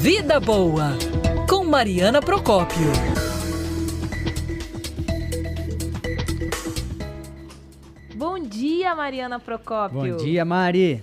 Vida Boa, com Mariana Procópio. Bom dia, Mariana Procópio. Bom dia, Mari.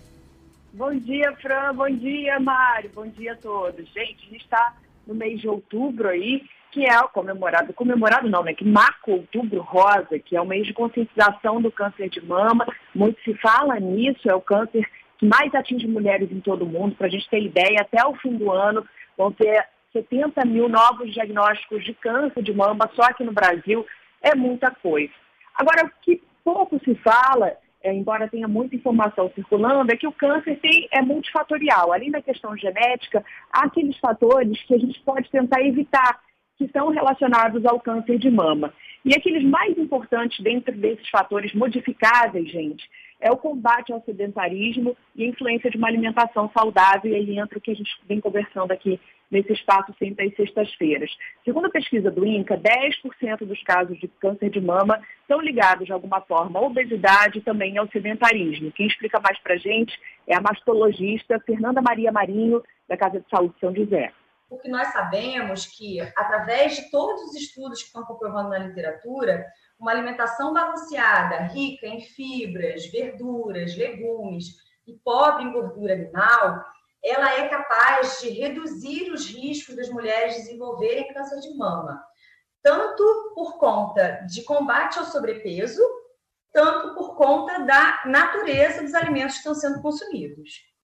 Bom dia, Fran. Bom dia, Mário. Bom dia a todos. Gente, a gente está no mês de outubro aí, que é o comemorado, comemorado não, né? Que marca o outubro rosa, que é o mês de conscientização do câncer de mama. Muito se fala nisso, é o câncer que mais atinge mulheres em todo o mundo. Para a gente ter ideia, até o fim do ano vão ter 70 mil novos diagnósticos de câncer de mama só aqui no Brasil. É muita coisa. Agora, o que pouco se fala, é, embora tenha muita informação circulando, é que o câncer tem, é multifatorial. Além da questão genética, há aqueles fatores que a gente pode tentar evitar, que estão relacionados ao câncer de mama. E aqueles mais importantes dentro desses fatores modificáveis, gente, é o combate ao sedentarismo e a influência de uma alimentação saudável, e aí entra o que a gente vem conversando aqui nesse espaço sempre às sextas-feiras. Segundo a pesquisa do INCA, 10% dos casos de câncer de mama estão ligados de alguma forma à obesidade e também ao sedentarismo. Quem explica mais para a gente é a mastologista Fernanda Maria Marinho, da Casa de Saúde São José. Porque nós sabemos que, através de todos os estudos que estão comprovando na literatura, uma alimentação balanceada, rica em fibras, verduras, legumes e pobre em gordura animal, ela é capaz de reduzir os riscos das mulheres desenvolverem câncer de mama, tanto por conta de combate ao sobrepeso, tanto por conta da natureza dos alimentos que estão sendo consumidos.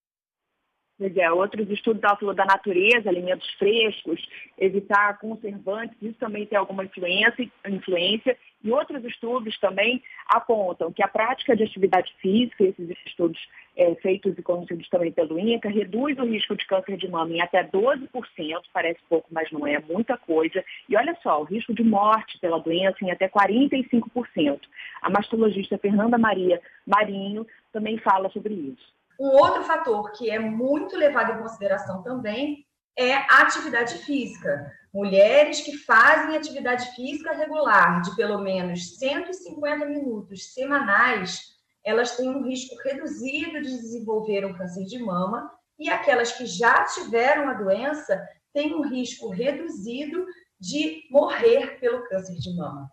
É, outros estudos da natureza, alimentos frescos, evitar conservantes, isso também tem alguma influência, influência. E outros estudos também apontam que a prática de atividade física, esses estudos é, feitos e conhecidos também pelo INCA, reduz o risco de câncer de mama em até 12%, parece pouco, mas não é muita coisa. E olha só, o risco de morte pela doença em até 45%. A mastologista Fernanda Maria Marinho também fala sobre isso. Um outro fator que é muito levado em consideração também é a atividade física. Mulheres que fazem atividade física regular de pelo menos 150 minutos semanais, elas têm um risco reduzido de desenvolver um câncer de mama, e aquelas que já tiveram a doença têm um risco reduzido de morrer pelo câncer de mama.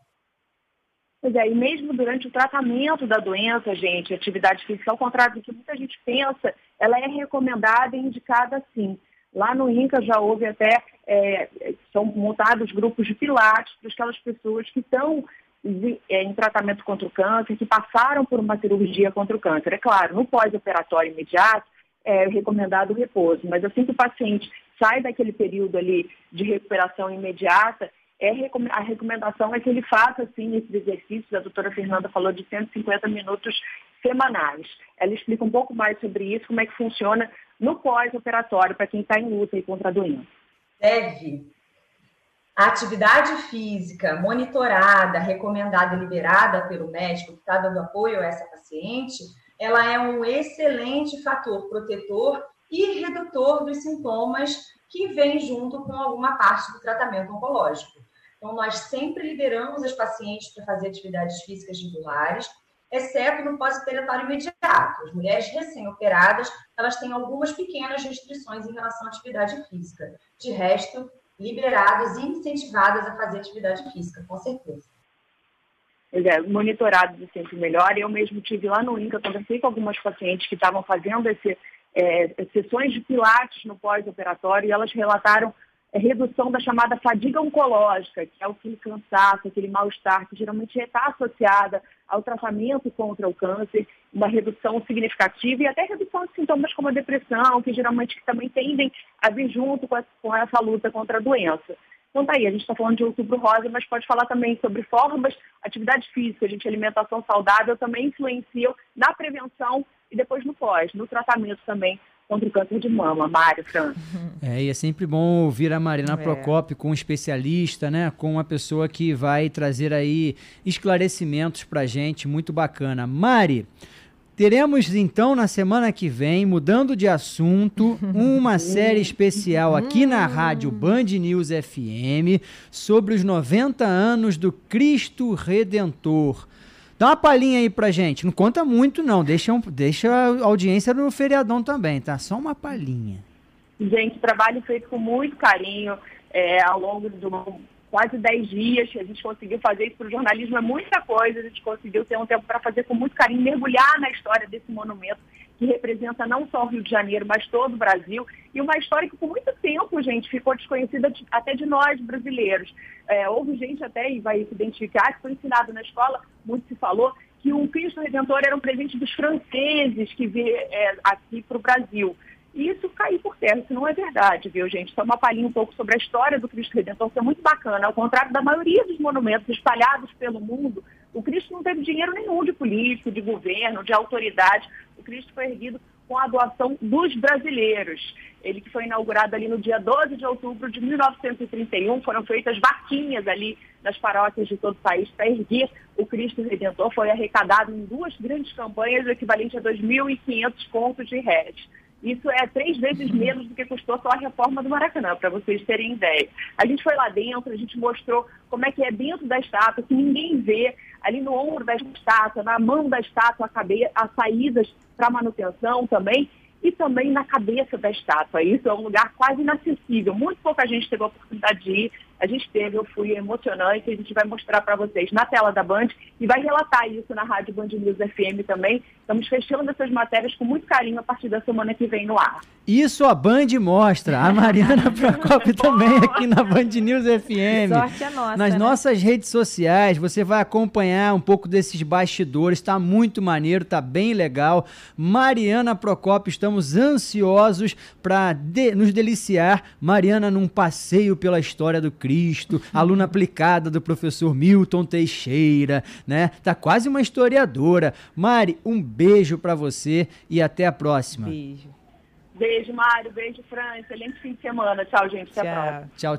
Pois é, e mesmo durante o tratamento da doença, gente, atividade física, ao contrário do que muita gente pensa, ela é recomendada e indicada sim. Lá no INCA já houve até, é, são montados grupos de pilates para aquelas pessoas que estão é, em tratamento contra o câncer, que passaram por uma cirurgia contra o câncer. É claro, no pós-operatório imediato, é recomendado o repouso, mas assim que o paciente sai daquele período ali de recuperação imediata, é, a recomendação é que ele faça, sim, esses exercícios. A doutora Fernanda falou de 150 minutos semanais. Ela explica um pouco mais sobre isso, como é que funciona no pós-operatório para quem está em luta e contra a doença. Deve. A atividade física monitorada, recomendada e liberada pelo médico que está dando apoio a essa paciente, ela é um excelente fator protetor e redutor dos sintomas que vem junto com alguma parte do tratamento oncológico. Então, nós sempre liberamos as pacientes para fazer atividades físicas regulares, exceto no pós-operatório imediato. As mulheres recém-operadas, elas têm algumas pequenas restrições em relação à atividade física. De resto, liberadas e incentivadas a fazer atividade física, com certeza. Pois é, monitorados é sempre melhor. Eu mesmo tive lá no INCA, conversei com algumas pacientes que estavam fazendo esse, é, sessões de pilates no pós-operatório e elas relataram redução da chamada fadiga oncológica, que é aquele cansaço, aquele mal-estar que geralmente está associada ao tratamento contra o câncer, uma redução significativa e até redução de sintomas como a depressão, que geralmente também tendem a vir junto com essa, com essa luta contra a doença. Então tá aí, a gente está falando de outubro rosa, mas pode falar também sobre formas, atividade física, gente, alimentação saudável também influenciam na prevenção e depois no pós, no tratamento também contra o câncer de mama, Mário, Fran. É, e é sempre bom ouvir a Marina é. Procopio com um especialista, né? Com uma pessoa que vai trazer aí esclarecimentos pra gente, muito bacana. Mari, teremos então na semana que vem, mudando de assunto, uma série especial aqui na rádio Band News FM sobre os 90 anos do Cristo Redentor. Dá uma palhinha aí pra gente. Não conta muito, não. Deixa, um, deixa a audiência no feriadão também, tá? Só uma palhinha. Gente, trabalho feito com muito carinho é, ao longo de um, quase 10 dias. A gente conseguiu fazer isso para o jornalismo, é muita coisa. A gente conseguiu ter um tempo para fazer com muito carinho, mergulhar na história desse monumento que representa não só o Rio de Janeiro, mas todo o Brasil. E uma história que por muito tempo, gente, ficou desconhecida até de nós brasileiros. É, houve gente até, e vai se identificar, que foi ensinado na escola, muito se falou, que o Cristo Redentor era um presente dos franceses que veio é, aqui para o Brasil. E isso caiu por terra, isso não é verdade, viu, gente? Só uma palhinha um pouco sobre a história do Cristo Redentor, que é muito bacana. Ao contrário da maioria dos monumentos espalhados pelo mundo, o Cristo não teve dinheiro nenhum de político, de governo, de autoridade. O Cristo foi erguido com a doação dos brasileiros. Ele que foi inaugurado ali no dia 12 de outubro de 1931, foram feitas vaquinhas ali nas paróquias de todo o país para erguer o Cristo Redentor. Foi arrecadado em duas grandes campanhas, o equivalente a 2.500 contos de réis. Isso é três vezes menos do que custou só a reforma do Maracanã, para vocês terem ideia. A gente foi lá dentro, a gente mostrou como é que é dentro da estátua, que ninguém vê, ali no ombro da estátua, na mão da estátua, as saídas para manutenção também, e também na cabeça da estátua. Isso é um lugar quase inacessível. Muito pouca gente teve a oportunidade de ir. A gente teve, eu fui emocionante. A gente vai mostrar para vocês na tela da Band e vai relatar isso na Rádio Band News FM também. Estamos fechando essas matérias com muito carinho a partir da semana que vem no ar. Isso a Band mostra. A Mariana Procopio também aqui na Band News FM. Sorte é nossa. Nas né? nossas redes sociais, você vai acompanhar um pouco desses bastidores. Está muito maneiro, está bem legal. Mariana Procopio, estamos ansiosos para de, nos deliciar. Mariana num passeio pela história do Cristo, aluna aplicada do professor Milton Teixeira, né? Tá quase uma historiadora. Mari, um beijo para você e até a próxima. Beijo. Beijo, Mário. Beijo, Fran. Excelente fim de semana. Tchau, gente. Até a Tchau. próxima. Tchau,